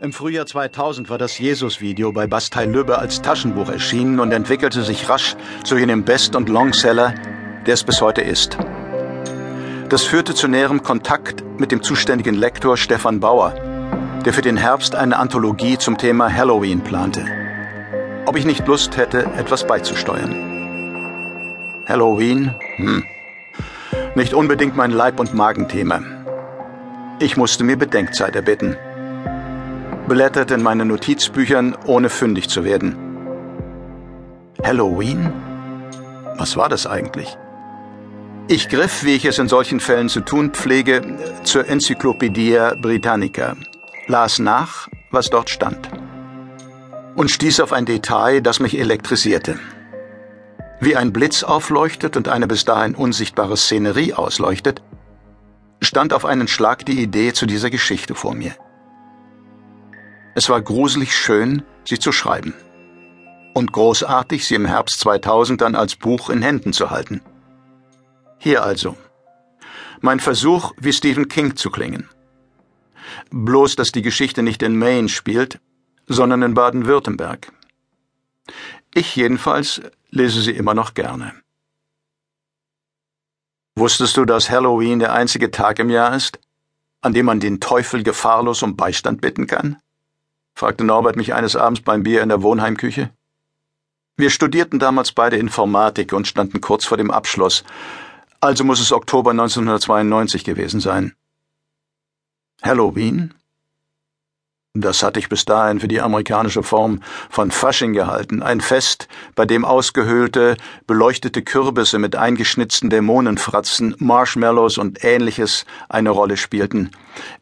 Im Frühjahr 2000 war das Jesus-Video bei Bastei Lübbe als Taschenbuch erschienen und entwickelte sich rasch zu jenem Best- und Longseller, der es bis heute ist. Das führte zu näherem Kontakt mit dem zuständigen Lektor Stefan Bauer, der für den Herbst eine Anthologie zum Thema Halloween plante. Ob ich nicht Lust hätte, etwas beizusteuern. Halloween? Hm. Nicht unbedingt mein Leib- und Magenthema. Ich musste mir Bedenkzeit erbitten blätterte in meinen Notizbüchern, ohne fündig zu werden. Halloween? Was war das eigentlich? Ich griff, wie ich es in solchen Fällen zu tun pflege, zur Enzyklopädie Britannica, las nach, was dort stand und stieß auf ein Detail, das mich elektrisierte. Wie ein Blitz aufleuchtet und eine bis dahin unsichtbare Szenerie ausleuchtet, stand auf einen Schlag die Idee zu dieser Geschichte vor mir. Es war gruselig schön, sie zu schreiben. Und großartig, sie im Herbst 2000 dann als Buch in Händen zu halten. Hier also. Mein Versuch, wie Stephen King zu klingen. Bloß, dass die Geschichte nicht in Maine spielt, sondern in Baden-Württemberg. Ich jedenfalls lese sie immer noch gerne. Wusstest du, dass Halloween der einzige Tag im Jahr ist, an dem man den Teufel gefahrlos um Beistand bitten kann? Fragte Norbert mich eines Abends beim Bier in der Wohnheimküche. Wir studierten damals beide Informatik und standen kurz vor dem Abschluss, also muss es Oktober 1992 gewesen sein. Halloween? Das hatte ich bis dahin für die amerikanische Form von Fasching gehalten, ein Fest, bei dem ausgehöhlte, beleuchtete Kürbisse mit eingeschnitzten Dämonenfratzen, Marshmallows und ähnliches eine Rolle spielten,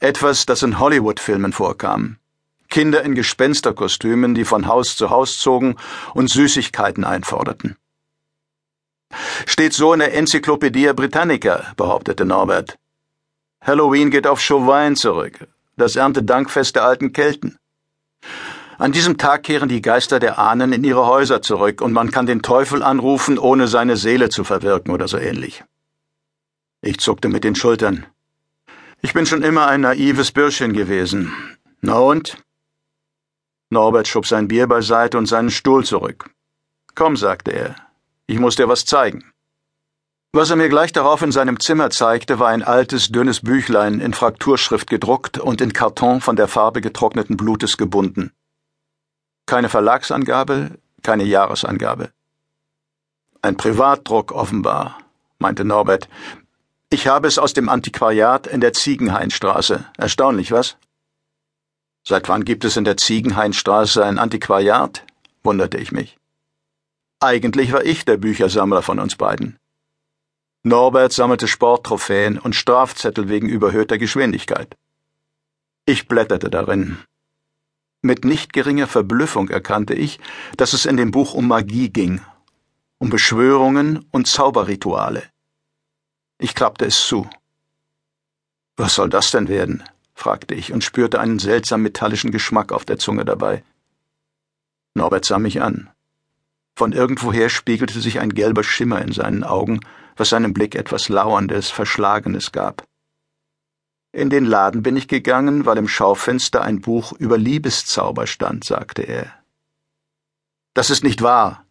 etwas, das in Hollywood-Filmen vorkam. Kinder in Gespensterkostümen, die von Haus zu Haus zogen und Süßigkeiten einforderten. Steht so in der Enzyklopädie Britannica, behauptete Norbert. Halloween geht auf Chauvin zurück, das Erntedankfest der alten Kelten. An diesem Tag kehren die Geister der Ahnen in ihre Häuser zurück und man kann den Teufel anrufen, ohne seine Seele zu verwirken oder so ähnlich. Ich zuckte mit den Schultern. Ich bin schon immer ein naives Bürschchen gewesen. Na und? Norbert schob sein Bier beiseite und seinen Stuhl zurück. Komm, sagte er, ich muss dir was zeigen. Was er mir gleich darauf in seinem Zimmer zeigte, war ein altes, dünnes Büchlein in Frakturschrift gedruckt und in Karton von der Farbe getrockneten Blutes gebunden. Keine Verlagsangabe, keine Jahresangabe. Ein Privatdruck offenbar, meinte Norbert. Ich habe es aus dem Antiquariat in der Ziegenhainstraße. Erstaunlich, was? Seit wann gibt es in der Ziegenhainstraße ein Antiquariat? wunderte ich mich. Eigentlich war ich der Büchersammler von uns beiden. Norbert sammelte Sporttrophäen und Strafzettel wegen überhöhter Geschwindigkeit. Ich blätterte darin. Mit nicht geringer Verblüffung erkannte ich, dass es in dem Buch um Magie ging, um Beschwörungen und Zauberrituale. Ich klappte es zu. Was soll das denn werden? Fragte ich und spürte einen seltsam metallischen Geschmack auf der Zunge dabei. Norbert sah mich an. Von irgendwoher spiegelte sich ein gelber Schimmer in seinen Augen, was seinem Blick etwas Lauerndes, Verschlagenes gab. In den Laden bin ich gegangen, weil im Schaufenster ein Buch über Liebeszauber stand, sagte er. Das ist nicht wahr.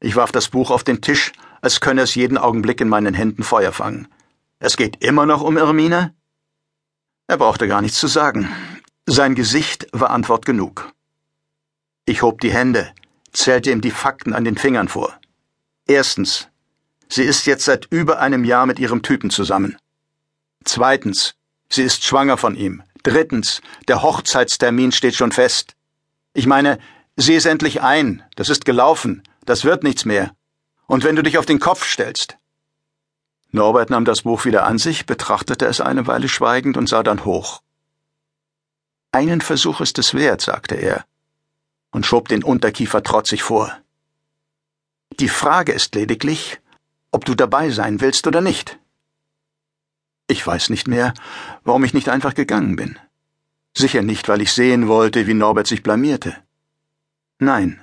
Ich warf das Buch auf den Tisch, als könne es jeden Augenblick in meinen Händen Feuer fangen. Es geht immer noch um Irmina? Er brauchte gar nichts zu sagen. Sein Gesicht war Antwort genug. Ich hob die Hände, zählte ihm die Fakten an den Fingern vor. Erstens, sie ist jetzt seit über einem Jahr mit ihrem Typen zusammen. Zweitens, sie ist schwanger von ihm. Drittens, der Hochzeitstermin steht schon fest. Ich meine, sieh es endlich ein, das ist gelaufen, das wird nichts mehr. Und wenn du dich auf den Kopf stellst, Norbert nahm das Buch wieder an sich, betrachtete es eine Weile schweigend und sah dann hoch. Einen Versuch ist es wert, sagte er und schob den Unterkiefer trotzig vor. Die Frage ist lediglich, ob du dabei sein willst oder nicht. Ich weiß nicht mehr, warum ich nicht einfach gegangen bin. Sicher nicht, weil ich sehen wollte, wie Norbert sich blamierte. Nein.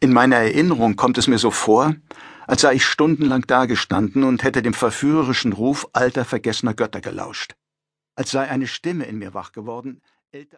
In meiner Erinnerung kommt es mir so vor, als sei ich stundenlang dagestanden und hätte dem verführerischen Ruf alter vergessener Götter gelauscht, als sei eine Stimme in mir wach geworden,